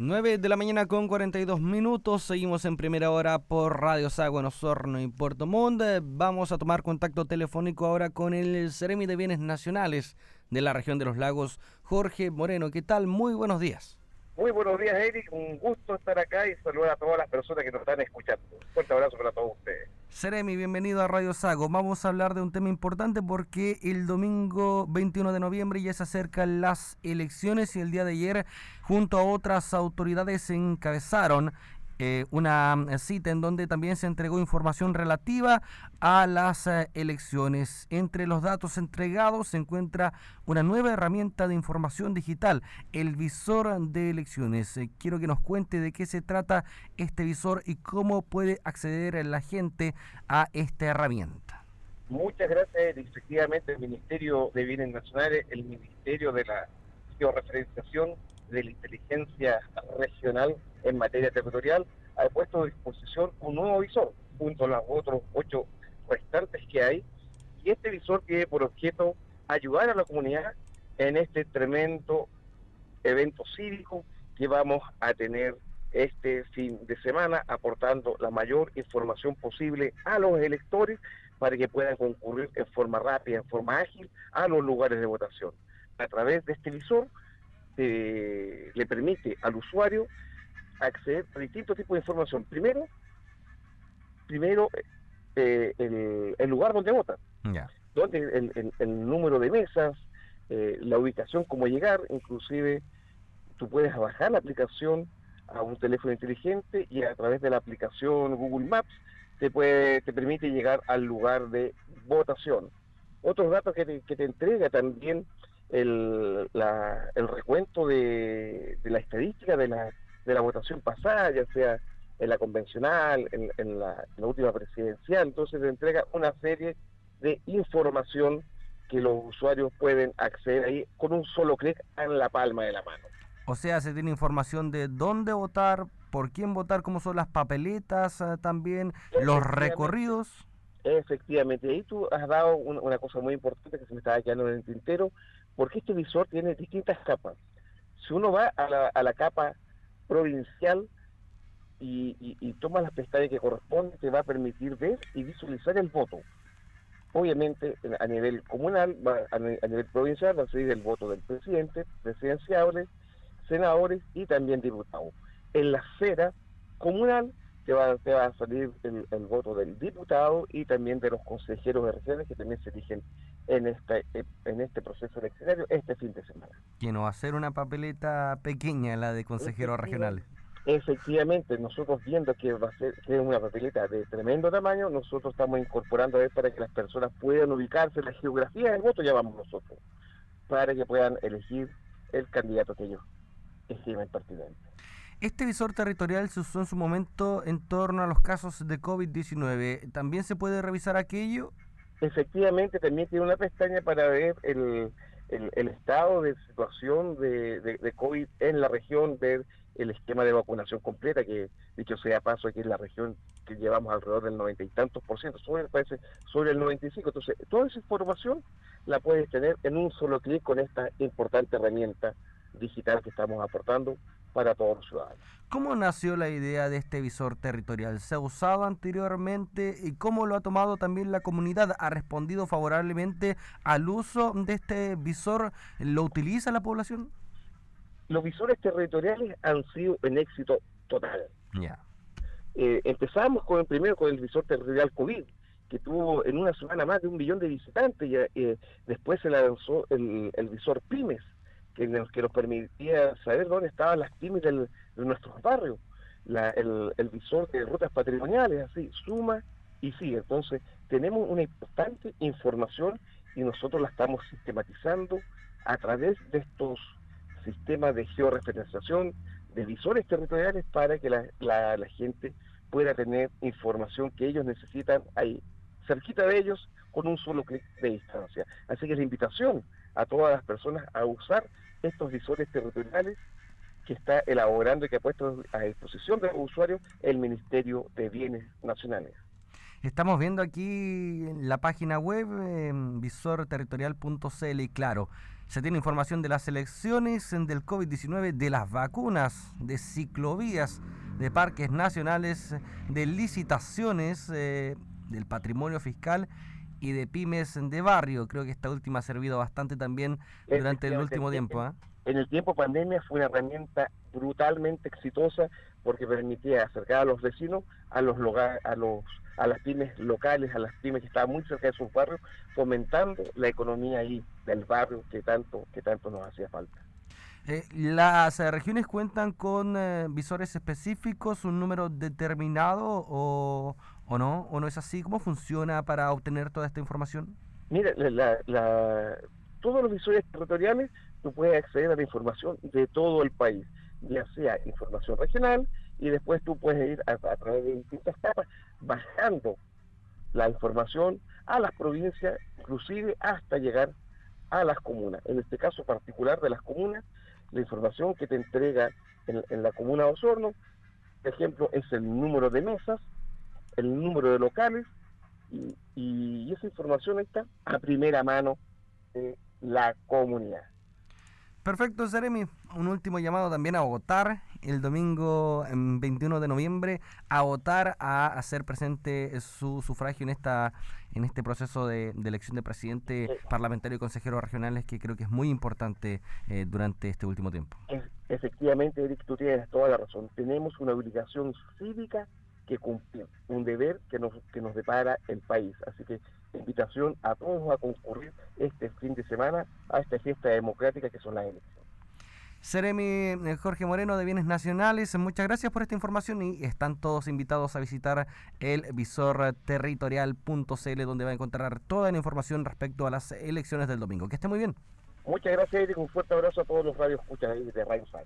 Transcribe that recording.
9 de la mañana con 42 minutos. Seguimos en primera hora por Radio Sago en y Puerto Montt. Vamos a tomar contacto telefónico ahora con el Ceremi de Bienes Nacionales de la región de los lagos, Jorge Moreno. ¿Qué tal? Muy buenos días. Muy buenos días, Eric. Un gusto estar acá y saludar a todas las personas que nos están escuchando. Un fuerte abrazo para todos ustedes. Seremi, bienvenido a Radio Sago. Vamos a hablar de un tema importante porque el domingo 21 de noviembre ya se acercan las elecciones y el día de ayer, junto a otras autoridades, encabezaron eh, una mm, cita en donde también se entregó información relativa a las eh, elecciones. Entre los datos entregados se encuentra una nueva herramienta de información digital, el visor de elecciones. Eh, quiero que nos cuente de qué se trata este visor y cómo puede acceder la gente a esta herramienta. Muchas gracias. Efectivamente, el Ministerio de Bienes Nacionales, el Ministerio de la Georreferenciación de la Inteligencia Regional en materia territorial, ha puesto a disposición un nuevo visor, junto a los otros ocho restantes que hay, y este visor tiene por objeto ayudar a la comunidad en este tremendo evento cívico que vamos a tener este fin de semana, aportando la mayor información posible a los electores para que puedan concurrir en forma rápida, en forma ágil, a los lugares de votación. A través de este visor eh, le permite al usuario acceder a distintos tipos de información. Primero, primero eh, el, lugar donde vota, donde el, número de mesas, eh, la ubicación, cómo llegar, inclusive tú puedes bajar la aplicación a un teléfono inteligente y a través de la aplicación Google Maps te puede te permite llegar al lugar de votación. Otros datos que te, que te entrega también el, el recuento de, de la estadística de la de la votación pasada, ya sea en la convencional, en, la, última presidencial. Entonces se entrega una serie de información que los usuarios pueden acceder ahí con un solo clic en la palma de la mano. O sea, se tiene información de dónde votar, por quién votar, cómo son las papeletas eh, también, los recorridos. Efectivamente, ahí tú has dado una, cosa muy importante que se me estaba quedando en el tintero, porque este visor tiene distintas capas. Si uno va a la, a la capa provincial y, toma las pestañas que corresponden, te va a permitir ver y visualizar el voto. Obviamente, a nivel comunal, a, nivel provincial, va a salir el voto del presidente, presidenciales, senadores y también diputados. En la esfera comunal te va, a salir el, voto del diputado y también de los consejeros de regiones que también se eligen en este, en este proceso eleccionario este fin de semana. Que no va a ser una papeleta pequeña la de consejeros regionales. Efectivamente, nosotros viendo que va a ser que es una papeleta de tremendo tamaño, nosotros estamos incorporando a para que las personas puedan ubicarse en la geografía del voto, ya vamos nosotros, para que puedan elegir el candidato que ellos estimen pertinente. Este visor territorial se usó en su momento en torno a los casos de COVID-19. ¿También se puede revisar aquello? efectivamente también tiene una pestaña para ver el, estado de situación de, de, COVID en la región, ver el esquema de vacunación completa, que dicho sea paso aquí en la región que llevamos alrededor del noventa y tantos por ciento, sobre, parece, sobre el 95. Entonces, toda esa información la puedes tener en un solo clic con esta importante herramienta digital que estamos aportando para todos los ciudadanos. ¿Cómo nació la idea de este visor territorial? ¿Se ha usado anteriormente y cómo lo ha tomado también la comunidad? ¿Ha respondido favorablemente al uso de este visor? ¿Lo utiliza la población? Los visores territoriales han sido un éxito total. Ya. Eh, empezamos con el primero con el visor territorial COVID, que tuvo en una semana más de un millón de visitantes, y eh, después se lanzó el, el visor Pymes, que nos, que nos permitía saber dónde estaban las pymes de nuestros barrios, el, visor de rutas patrimoniales, así, suma y sigue. Entonces, tenemos una importante información y nosotros la estamos sistematizando a través de estos sistemas de georreferenciación, de visores territoriales para que la, la gente pueda tener información que ellos necesitan ahí, cerquita de ellos, con un solo clic de distancia. Así que la invitación a todas las personas a usar estos visores territoriales que está elaborando y que ha puesto a disposición de los usuarios el Ministerio de Bienes Nacionales. Estamos viendo aquí la página web visorterritorial.cl y claro, se tiene información de las elecciones, del COVID-19, de las vacunas, de ciclovías, de parques nacionales, de licitaciones, eh, del patrimonio fiscal y de pymes de barrio. Creo que esta última ha servido bastante también durante el último tiempo. ¿ah? En el tiempo pandemia fue una herramienta brutalmente exitosa porque permitía acercar a los vecinos a los a los a las pymes locales, a las pymes que estaban muy cerca de sus barrios, fomentando la economía ahí del barrio que tanto que tanto nos hacía falta. Eh, ¿Las eh, regiones cuentan con eh, visores específicos, un número determinado o, o, no? ¿O no es así? ¿Cómo funciona para obtener toda esta información? Mira, la, todos los visores territoriales tú puedes acceder a la información de todo el país, ya sea información regional y después tú puedes ir a, través de distintas capas bajando la información a las provincias, inclusive hasta llegar a las comunas. En este caso particular de las comunas, la información que te entrega en, la comuna de Osorno, por ejemplo, es el número de mesas, el número de locales, y, y esa información está a primera mano de la comunidad. Perfecto, Jeremy. Un último llamado también a votar el domingo 21 de noviembre, a votar, a hacer presente su sufragio en esta en este proceso de, elección de presidente parlamentario y consejeros regionales que creo que es muy importante eh, durante este último tiempo. Efectivamente, Eric, tú tienes toda la razón. Tenemos una obligación cívica que cumplir, un deber que nos, que nos depara el país. Así que invitación a todos a concurrir este fin de semana a esta fiesta democrática que son las elecciones. Seremi eh, Jorge Moreno de Bienes Nacionales, muchas gracias por esta información y están todos invitados a visitar el visorterritorial.cl donde va a encontrar toda la información respecto a las elecciones del domingo. Que esté muy bien. Muchas gracias, y Un fuerte abrazo a todos los radios escuchas de Radio Sal.